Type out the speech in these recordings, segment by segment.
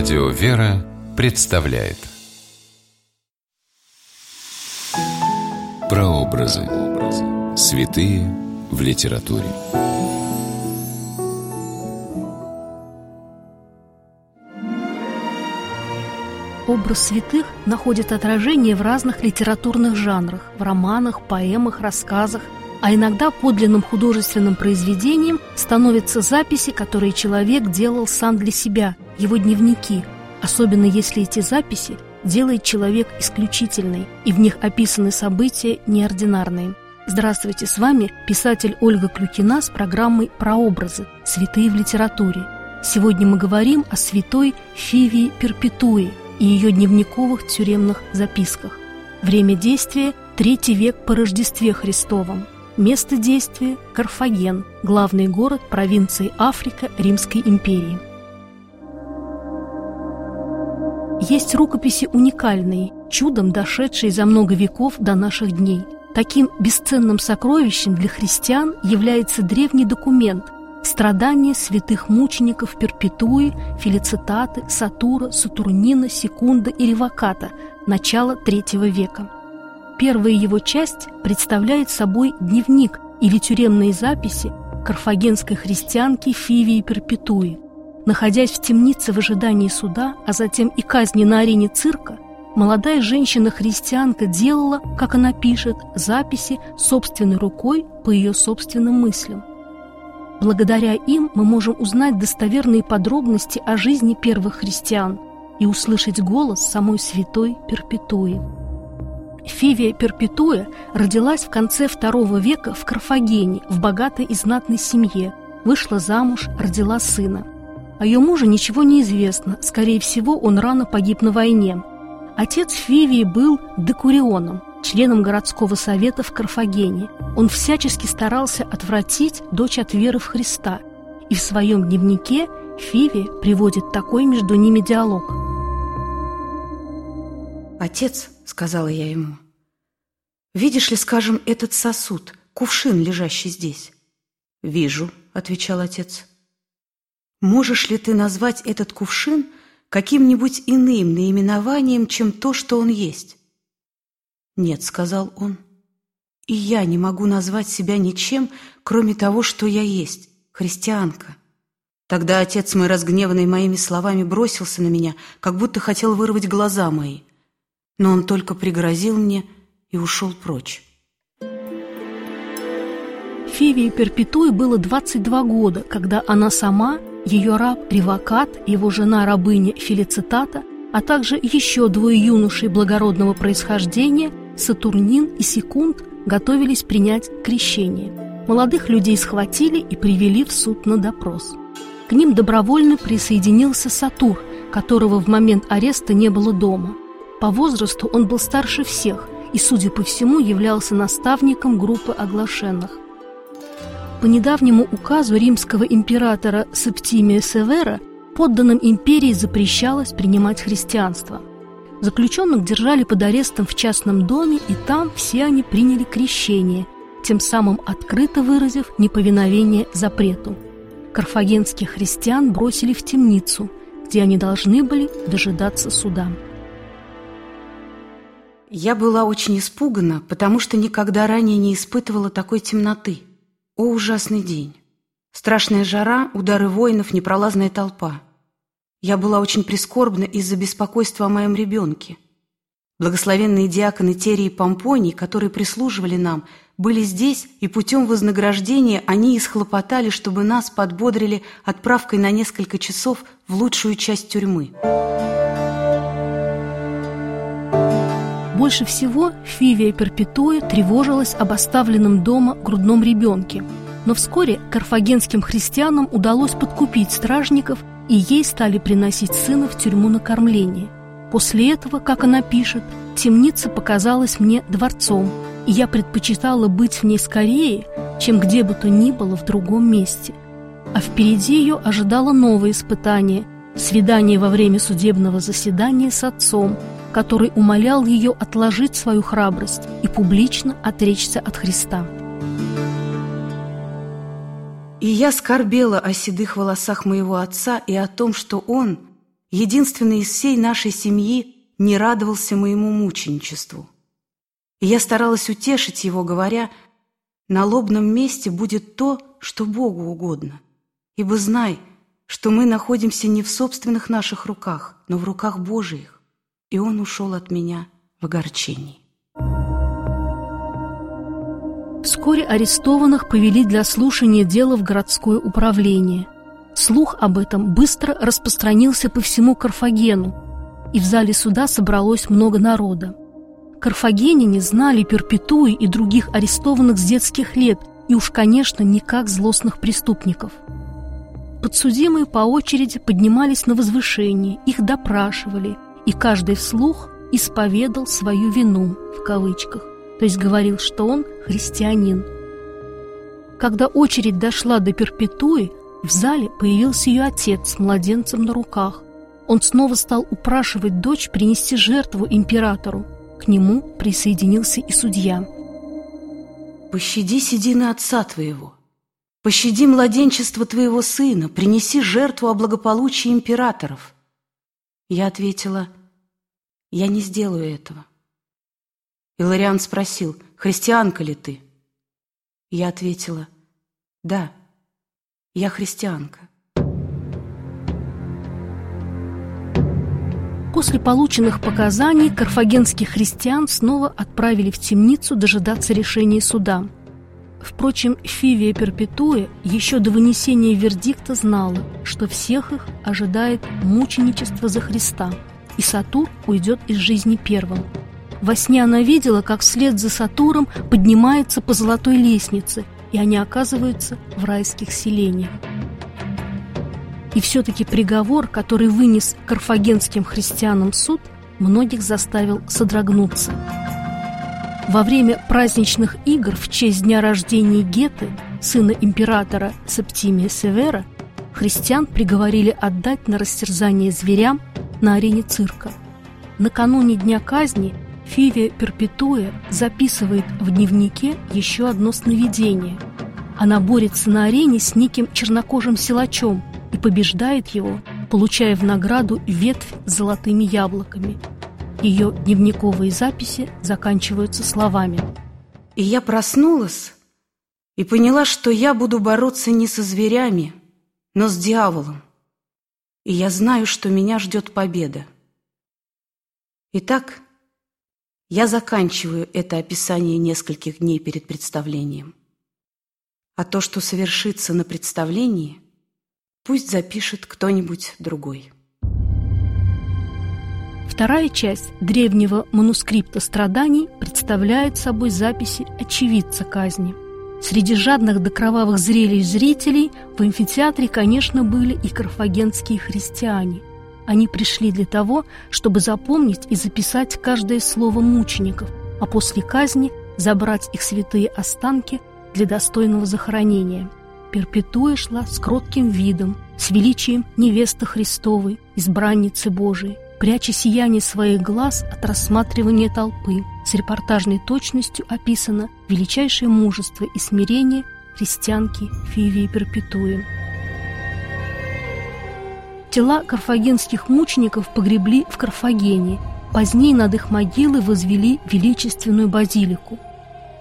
Радио «Вера» представляет Прообразы. Святые в литературе. Образ святых находит отражение в разных литературных жанрах, в романах, поэмах, рассказах, а иногда подлинным художественным произведением становятся записи, которые человек делал сам для себя, его дневники, особенно если эти записи делает человек исключительной, и в них описаны события неординарные. Здравствуйте, с вами писатель Ольга Клюкина с программой «Прообразы. Святые в литературе». Сегодня мы говорим о святой Фивии Перпетуи – и ее дневниковых тюремных записках. Время действия – третий век по Рождестве Христовом. Место действия – Карфаген, главный город провинции Африка Римской империи. Есть рукописи уникальные, чудом дошедшие за много веков до наших дней. Таким бесценным сокровищем для христиан является древний документ – Страдания святых мучеников Перпетуи, Фелицитаты, Сатура, Сатурнина, Секунда и Реваката, начала III века. Первая его часть представляет собой дневник или тюремные записи карфагенской христианки Фивии Перпетуи. Находясь в темнице в ожидании суда, а затем и казни на арене цирка, молодая женщина-христианка делала, как она пишет, записи собственной рукой по ее собственным мыслям. Благодаря им мы можем узнать достоверные подробности о жизни первых христиан и услышать голос самой святой Перпетуи. Фивия Перпетуя родилась в конце II века в Карфагене, в богатой и знатной семье, вышла замуж, родила сына. О ее муже ничего не известно, скорее всего, он рано погиб на войне. Отец Фивии был декурионом, членом городского совета в Карфагене. Он всячески старался отвратить дочь от веры в Христа, и в своем дневнике Фиви приводит такой между ними диалог. «Отец», — сказала я ему, — «видишь ли, скажем, этот сосуд, кувшин, лежащий здесь?» «Вижу», — отвечал отец. «Можешь ли ты назвать этот кувшин каким-нибудь иным наименованием, чем то, что он есть?» «Нет», — сказал он, — «и я не могу назвать себя ничем, кроме того, что я есть, христианка». Тогда отец мой, разгневанный моими словами, бросился на меня, как будто хотел вырвать глаза мои. Но он только пригрозил мне и ушел прочь. Фивии Перпетуи было 22 года, когда она сама, ее раб Ревакат, его жена-рабыня Фелицитата, а также еще двое юношей благородного происхождения Сатурнин и Секунд готовились принять крещение. Молодых людей схватили и привели в суд на допрос. К ним добровольно присоединился Сатур, которого в момент ареста не было дома. По возрасту он был старше всех и, судя по всему, являлся наставником группы оглашенных. По недавнему указу римского императора Септимия Севера подданным империи запрещалось принимать христианство – Заключенных держали под арестом в частном доме, и там все они приняли крещение, тем самым открыто выразив неповиновение запрету. Карфагенских христиан бросили в темницу, где они должны были дожидаться суда. Я была очень испугана, потому что никогда ранее не испытывала такой темноты. О, ужасный день! Страшная жара, удары воинов, непролазная толпа – я была очень прискорбна из-за беспокойства о моем ребенке. Благословенные диаконы Терии и Помпоний, которые прислуживали нам, были здесь, и путем вознаграждения они исхлопотали, чтобы нас подбодрили отправкой на несколько часов в лучшую часть тюрьмы. Больше всего Фивия Перпетуя тревожилась об оставленном дома грудном ребенке. Но вскоре карфагенским христианам удалось подкупить стражников и ей стали приносить сына в тюрьму на кормление. После этого, как она пишет, темница показалась мне дворцом, и я предпочитала быть в ней скорее, чем где бы то ни было в другом месте. А впереди ее ожидало новое испытание – свидание во время судебного заседания с отцом, который умолял ее отложить свою храбрость и публично отречься от Христа. И я скорбела о седых волосах моего отца и о том, что он, единственный из всей нашей семьи, не радовался моему мученичеству. И я старалась утешить его, говоря, «На лобном месте будет то, что Богу угодно. Ибо знай, что мы находимся не в собственных наших руках, но в руках Божиих». И он ушел от меня в огорчении. Вскоре арестованных повели для слушания дела в городское управление. Слух об этом быстро распространился по всему Карфагену, и в зале суда собралось много народа. Карфагеняне знали Перпетуи и других арестованных с детских лет, и уж, конечно, не как злостных преступников. Подсудимые по очереди поднимались на возвышение, их допрашивали, и каждый вслух исповедал свою вину, в кавычках то есть говорил, что он христианин. Когда очередь дошла до Перпетуи, в зале появился ее отец с младенцем на руках. Он снова стал упрашивать дочь принести жертву императору. К нему присоединился и судья. «Пощади седины отца твоего, пощади младенчество твоего сына, принеси жертву о благополучии императоров». Я ответила, «Я не сделаю этого». Илариан спросил, «Христианка ли ты?» Я ответила, «Да, я христианка». После полученных показаний карфагенских христиан снова отправили в темницу дожидаться решения суда. Впрочем, Фивия Перпетуя еще до вынесения вердикта знала, что всех их ожидает мученичество за Христа, и Сатур уйдет из жизни первым – во сне она видела, как вслед за Сатуром поднимается по золотой лестнице, и они оказываются в райских селениях. И все-таки приговор, который вынес карфагенским христианам суд, многих заставил содрогнуться. Во время праздничных игр в честь дня рождения Геты, сына императора Септимия Севера, христиан приговорили отдать на растерзание зверям на арене цирка. Накануне дня казни Фивия Перпетуя записывает в дневнике еще одно сновидение. Она борется на арене с неким чернокожим силачом и побеждает его, получая в награду ветвь с золотыми яблоками. Ее дневниковые записи заканчиваются словами. «И я проснулась и поняла, что я буду бороться не со зверями, но с дьяволом. И я знаю, что меня ждет победа. Итак, я заканчиваю это описание нескольких дней перед представлением. А то, что совершится на представлении, пусть запишет кто-нибудь другой. Вторая часть древнего манускрипта страданий представляет собой записи очевидца казни. Среди жадных до кровавых зрелищ зрителей в амфитеатре, конечно, были и карфагенские христиане – они пришли для того, чтобы запомнить и записать каждое слово мучеников, а после казни забрать их святые останки для достойного захоронения. Перпетуя шла с кротким видом, с величием невесты Христовой, избранницы Божией, пряча сияние своих глаз от рассматривания толпы. С репортажной точностью описано величайшее мужество и смирение христианки Фивии Перпетуи. Тела карфагенских мучеников погребли в Карфагене. Позднее над их могилой возвели величественную базилику.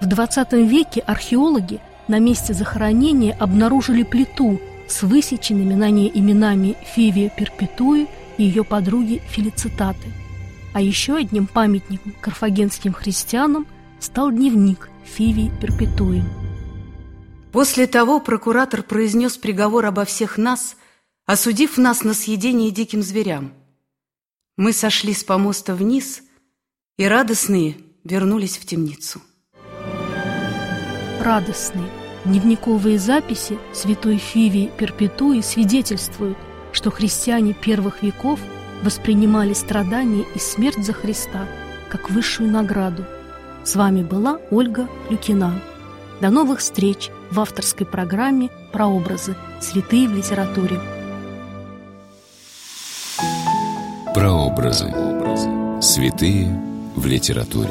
В XX веке археологи на месте захоронения обнаружили плиту с высеченными на ней именами Фивия Перпетуи и ее подруги Фелицитаты. А еще одним памятником карфагенским христианам стал дневник Фивии Перпетуи. После того прокуратор произнес приговор обо всех нас – осудив нас на съедение диким зверям. Мы сошли с помоста вниз и радостные вернулись в темницу. Радостные дневниковые записи святой Фивии Перпетуи свидетельствуют, что христиане первых веков воспринимали страдания и смерть за Христа как высшую награду. С вами была Ольга Люкина. До новых встреч в авторской программе «Прообразы. Святые в литературе». Прообразы. Святые в литературе.